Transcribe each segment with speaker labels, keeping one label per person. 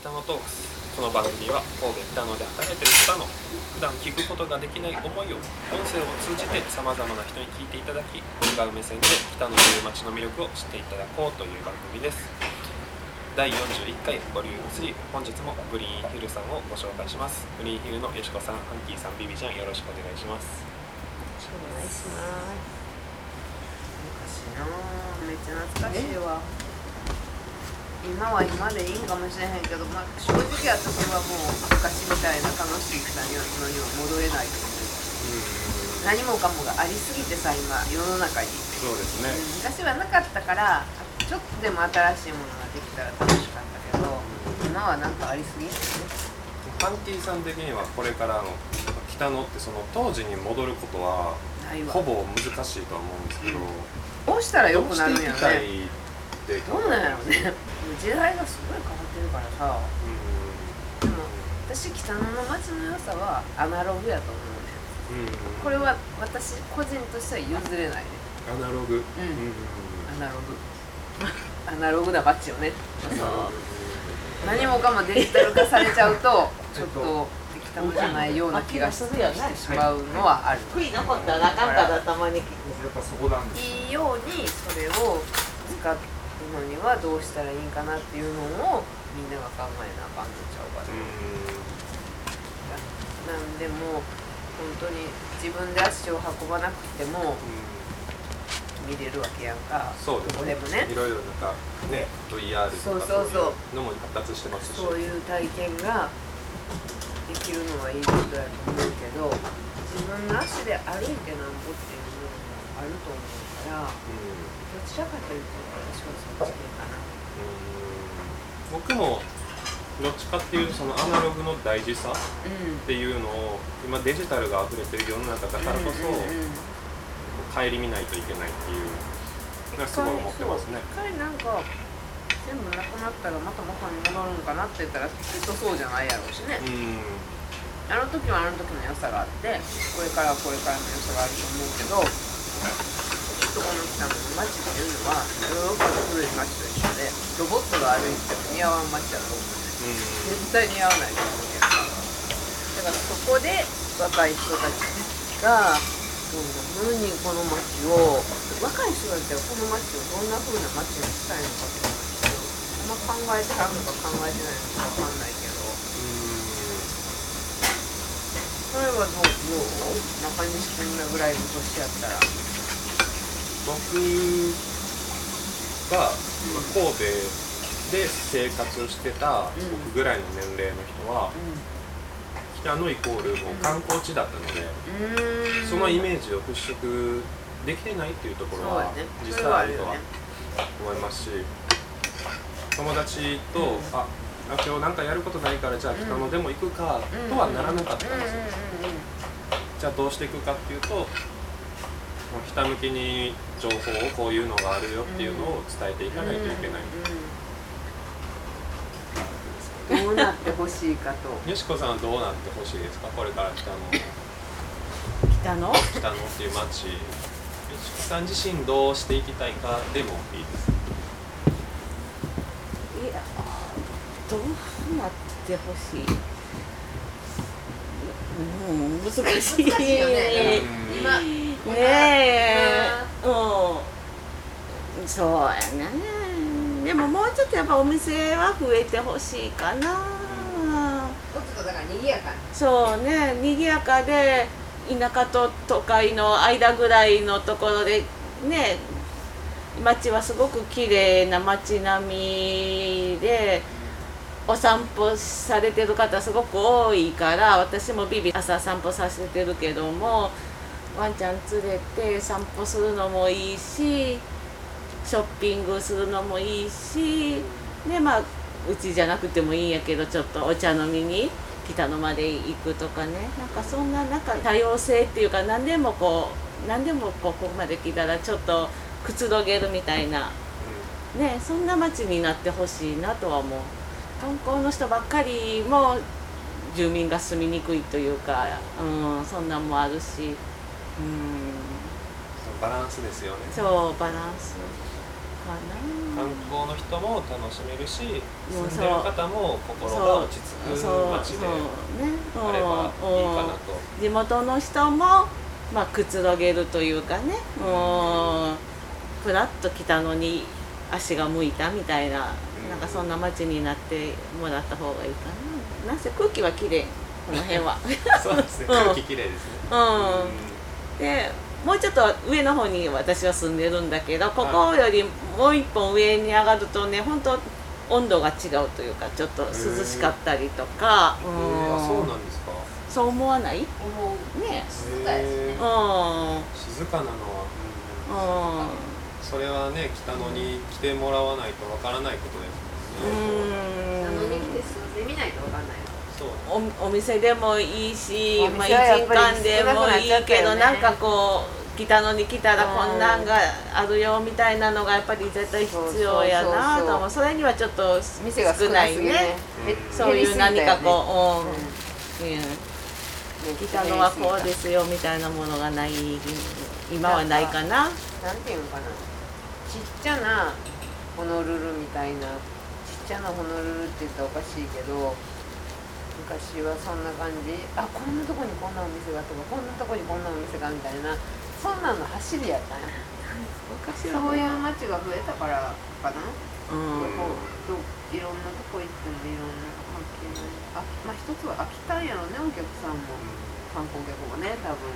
Speaker 1: 北野トークスこの番組は神戸北野で働いている方の普段聞くことができない思いを音声を通じてさまざまな人に聞いていただき違う目線で北野という街の魅力を知っていただこうという番組です。第41回ボリューム3本日もグリーンヒルさんをご紹介します。グリーンヒルのよしこさんハンキーさんビビちゃんよろしくお願いします。
Speaker 2: お願いします。昔なあめっちゃ懐かしいわ今は今でいいんかもしれへんけど、まあ、正直私はもう昔みたいな楽しい草にはのには戻れないと思ううん。何もかもがありすぎてさ今世の中に、
Speaker 1: そうですね
Speaker 2: 昔はなかったからちょっとでも新しいものができたら楽しかったけど今はなん。かありすぎてね
Speaker 1: ハンキーさん。的にはこれからの北野ってその当時に戻ることはほぼ難しいとは思うん。ですけど、
Speaker 2: どうしたら良くなるん。やろね
Speaker 1: いって
Speaker 2: どうなんやろね。時代がすごい変わってるからさ。
Speaker 1: う
Speaker 2: でも私北野の街の良さはアナログやと思うね。
Speaker 1: んうん。
Speaker 2: これは私個人としては譲れないね。
Speaker 1: アナログ、
Speaker 2: うん。アナログ。アナログな街よね。そう何もかもデジタル化されちゃうと ちょっと適当じゃないような気がしてしまうのはある。
Speaker 3: 悔い残ったらあかんからたまに。
Speaker 1: やっぱそこなんです
Speaker 2: いいようにそれを使うのにはどうしたらいいんかなっていうのをみんなが考えなあかんのちゃうかな、なんでも本当に自分で足を運ばなくても見れるわけやんか。
Speaker 1: そうですね。
Speaker 2: ここでもね。
Speaker 1: いろいろなんかね VR とか
Speaker 2: そうそう
Speaker 1: のも発達してますし。
Speaker 2: そういう体験ができるのはいいことだと思うけど自分の足で歩いてなんぼっていうのもあると思うからどちらかというと私はそっち系かな
Speaker 1: うん。僕もどっちかっていうとそのアナログの大事さっ
Speaker 2: うん。
Speaker 1: ていうのを今デジタルが溢れてる世の中だからこそ
Speaker 2: うんうんうん。
Speaker 1: 顧みないといけないっていうのはすごい思ってますね。
Speaker 2: 一回なんか全部なくなったらまた元に戻るんかなって言ったらきっとそうじゃないやろうしね。
Speaker 1: うん。
Speaker 2: あの時はあの時の良さがあってこれからはこれからの良さがあると思うけどとこの北の街っていうのはヨーロッパの古い街と一緒でロボットが歩いても似合わん。街だと思うね絶対似合わないと思うけどだからそこで若い人たちがどん。な風にこの街を若い人たちはこの街をどん。な風な街にしたいのかっていうのをあん。ま考えてはるのか考えてないのかわかん。ないけどそれはどうどう中西君らぐらいの年やったら
Speaker 1: 僕がまあ神戸で生活してた
Speaker 2: うん。
Speaker 1: 僕ぐらいの年齢の人は北野イコールもう観光地だったので
Speaker 2: うん。
Speaker 1: そのイメージを払拭できてないっていうところは実際あるとは思いますし友達と
Speaker 2: うん。
Speaker 1: ああ今日なんかやることないからじゃあ北野でも行くかとはならなかったんですよ。じゃあどうしていくかっていうともうひたむきに情報をこういうのがあるよっていうのを伝えていかないといけない、
Speaker 2: うんどうなってほしいかと。
Speaker 1: よしこさんはどうなってほしいですか？これから北野
Speaker 3: 来たの？
Speaker 1: 北野っていう街よしこさん自身どうしていきたいか？でもいいです。
Speaker 3: いやどうなってほしい？うん。難しい。
Speaker 2: 難しいよね。
Speaker 1: うん
Speaker 2: 今
Speaker 3: ねえうんそうやね。でももうちょっとやっぱお店は増えてほしいかな。
Speaker 2: もうちょっとだから賑やかに。
Speaker 3: そうね。賑やかで田舎と都会の間ぐらいのところでね街はすごく綺麗な街並みでお散歩されてる方すごく多いから私もビビ朝散歩させてるけどもワンちゃん連れて散歩するのもいいしショッピングするのもいいしでまあうちじゃなくてもいいんやけどちょっとお茶飲みに北野まで行くとかね。なんかそんな中多様性っていうか何でもこう何でもここまで来たらちょっとくつろげるみたいな。ねそんな街になってほしいなとは思う。観光の人ばっかりも住民が住みにくいというか、うん、そんなんもあるし、うん、
Speaker 1: バランスですよね。
Speaker 3: そうバランス。か
Speaker 1: 観光の人も楽しめるし
Speaker 3: もう。
Speaker 1: 住んでる方も心が落ち着く街であればいいかなと。
Speaker 3: 地元の人もまあくつろげるというかね。うんふらっと来たのに足が向いたみたいななんかそんな街になってもらった方がいいかな。なんせ空気は綺麗。この辺は。
Speaker 1: そうですね。
Speaker 3: うん
Speaker 1: 空気きれいですね。
Speaker 3: うん。でもうちょっと上の方に私は住んでるんだけどここよりもう一本上に上がるとね本当温度が違うというかちょっと涼しかったりとか、
Speaker 1: へーあそうなんですか。
Speaker 3: そう思わない？ね
Speaker 2: 思う。
Speaker 3: え
Speaker 2: 静かやしね。
Speaker 3: うん。
Speaker 1: 静かなのは、
Speaker 3: うん。
Speaker 1: それはね北野に来てもらわないとわからないことですもんね、
Speaker 2: なのに来て住んでみないとわかんない
Speaker 3: おお店でもいいし、
Speaker 2: お
Speaker 3: まあ、
Speaker 2: 店はやっぱり
Speaker 3: 一間でもいいけど、
Speaker 2: ね
Speaker 3: なんかこう来たのに来たら
Speaker 2: うん
Speaker 3: こんなんがあるよみたいなのがやっぱり絶対必要やなと思う。それにはちょっと
Speaker 2: 店が少なすぎね。
Speaker 1: うん。
Speaker 2: え
Speaker 3: そういう何かこう、うんうん。
Speaker 2: うん。
Speaker 3: 来たのはこうですよみたいなものがない今はないかな。
Speaker 2: なんていうのかな。ちっちゃなホノルルみたいな。ちっちゃなホノルルって言ったらおかしいけど昔はそんな感じ。あこんなとこにこんなお店がとかこんなとこにこんなお店がみたいなそんなんの走りやったんや。
Speaker 3: 昔
Speaker 2: そういう街が増えたからかな、
Speaker 3: うん。
Speaker 2: どいろんなとこ行ってもいろんな関係ないあまあ一つは飽きたんやろねお客さんも観光客もね多分。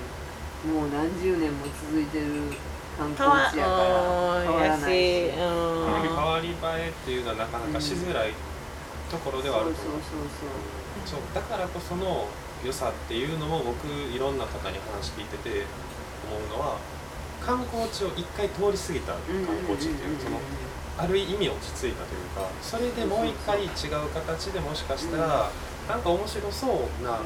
Speaker 2: もう何十年も続いてる観光地やから変わらないし。
Speaker 3: うん。やし
Speaker 1: 変わり映えっていうのはなかなかしづらいところではあると。思う、
Speaker 2: そう
Speaker 1: だからこその良さっていうのも僕いろんな方に話聞いてて思うのは観光地を一回通り過ぎた観光地っていうそのある意味落ち着いたというかそれでもう一回違う形でもしかしたらなんか面白そうな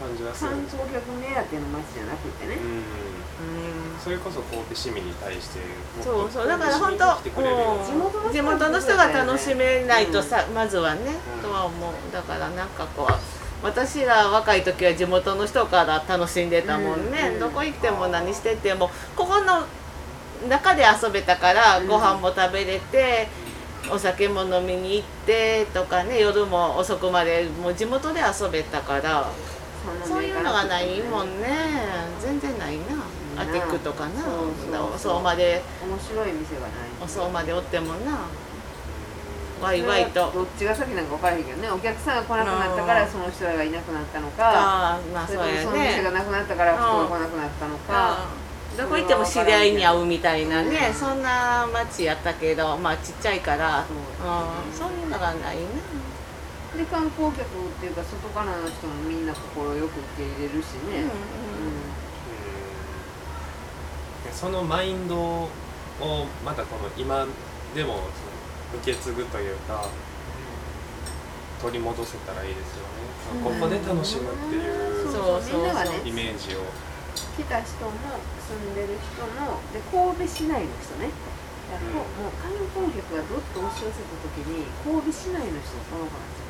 Speaker 1: 感じがする。
Speaker 2: 観光客目当ての街じゃなくてね、
Speaker 1: うん。
Speaker 3: うん。
Speaker 1: それこそ神戸市民に対してもっと
Speaker 3: そうそう。だから本当
Speaker 2: 地元の人
Speaker 3: 地元の人が楽しめないとさ、
Speaker 2: う
Speaker 3: まずはね、
Speaker 1: うん
Speaker 3: とは思う。だからなんかこう私ら若い時は地元の人から楽しんでたもんね、
Speaker 2: うんうん。
Speaker 3: どこ行っても何しててもここの中で遊べたから
Speaker 2: うん。
Speaker 3: ご飯も食べれて、お酒も飲みに行ってとかね夜も遅くまでもう地元で遊べたからそういうのがないもんね。全然ないな。アティックとかな。おそうまで。
Speaker 2: 面白い店がない。
Speaker 3: おそうまでおってもな。ワイワイと。
Speaker 2: どっちが先なんか分からへんけどね。お客さんが来なくなったからその人らがいなくなったのか。
Speaker 3: ああまあ
Speaker 2: そ
Speaker 3: そうや
Speaker 2: れともその店が
Speaker 3: ね
Speaker 2: なくなったから人が来なくなったのか。
Speaker 3: どこ行っても知り合いに会うみたいなね。そんな街やったけどまあちっちゃいから。
Speaker 2: そう
Speaker 3: うん。そういうのがないね
Speaker 2: で観光客っていうか外からの人もみんな快く受け入れるしね、
Speaker 3: うん
Speaker 1: うんそのマインドをまたこの今でもその受け継ぐというか取り戻せたらいいですよね、
Speaker 2: うん
Speaker 1: ここで楽しむっていう
Speaker 3: そうそう
Speaker 2: みんながね
Speaker 1: イメージを。
Speaker 2: 来た人も住んでる人もで神戸市内の人ね。だからこうもう観光客がどっと押し寄せた時に神戸市内の人が来なくなっちゃう
Speaker 1: あ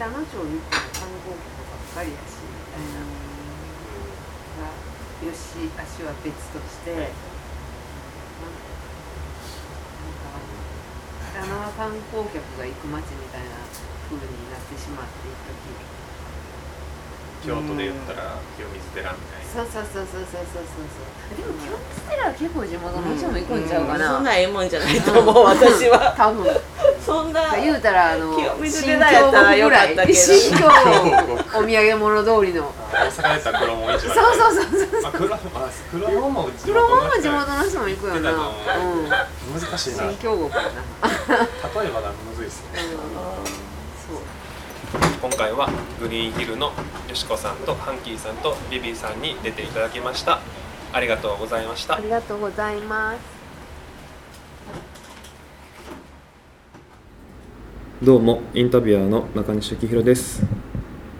Speaker 2: 北の町に観光客ばっかりやしみたいな、ま、よし足は別として、はい、なんか観光客が行く街みたいな風になってしまっていた時
Speaker 1: 京都で言ったら清水寺みたいな、
Speaker 2: うん、そうそうそうそうそうそうそうでも清水寺は結構地元の人も行くんちゃうかな、うんうん、
Speaker 3: そんなええもんじゃないと思う、私は
Speaker 2: 多分
Speaker 3: そんな
Speaker 2: 言うたらあの
Speaker 3: 清水寺やったらよかったけど。
Speaker 2: 新京極お土産物通りの。
Speaker 1: あ大阪で言ったら黒門市場。
Speaker 2: そうそうそうそう
Speaker 1: まあ、黒門も地
Speaker 2: 黒門も地
Speaker 1: の
Speaker 2: 元の人も行くよな、
Speaker 1: 難しいな例
Speaker 2: 新京極やな、
Speaker 1: えばがむずいですね
Speaker 2: そう。
Speaker 1: 今回はグリーンヒルのよしこさんとハンキーさんとビビーさんに出ていただきました。ありがとうございました。
Speaker 2: ありがとうございます
Speaker 1: どうもインタビュアーの中西幸宏です。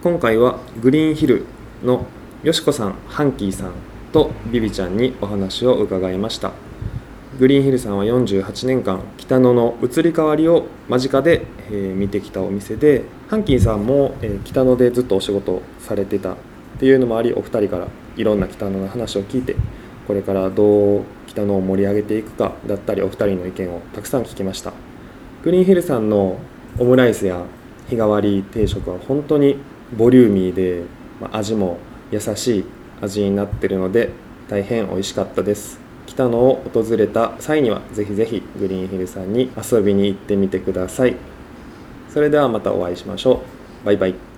Speaker 1: 今回はグリーンヒルのよしこさんハンキーさんとビビちゃんにお話を伺いました。グリーンヒルさんは48年間北野の移り変わりを間近で、えー見てきたお店でハンキーさんも、えー北野でずっとお仕事をされてたっていうのもありお二人からいろんな北野の話を聞いてこれからどう北野を盛り上げていくかだったりお二人の意見をたくさん聞きました。グリーンヒルさんのオムライスや日替わり定食は本当にボリューミーでまあ味も優しい味になってるので大変美味しかったです。北野を訪れた際にはぜひぜひグリーンヒルさんに遊びに行ってみてください。それではまたお会いしましょう。バイバイ。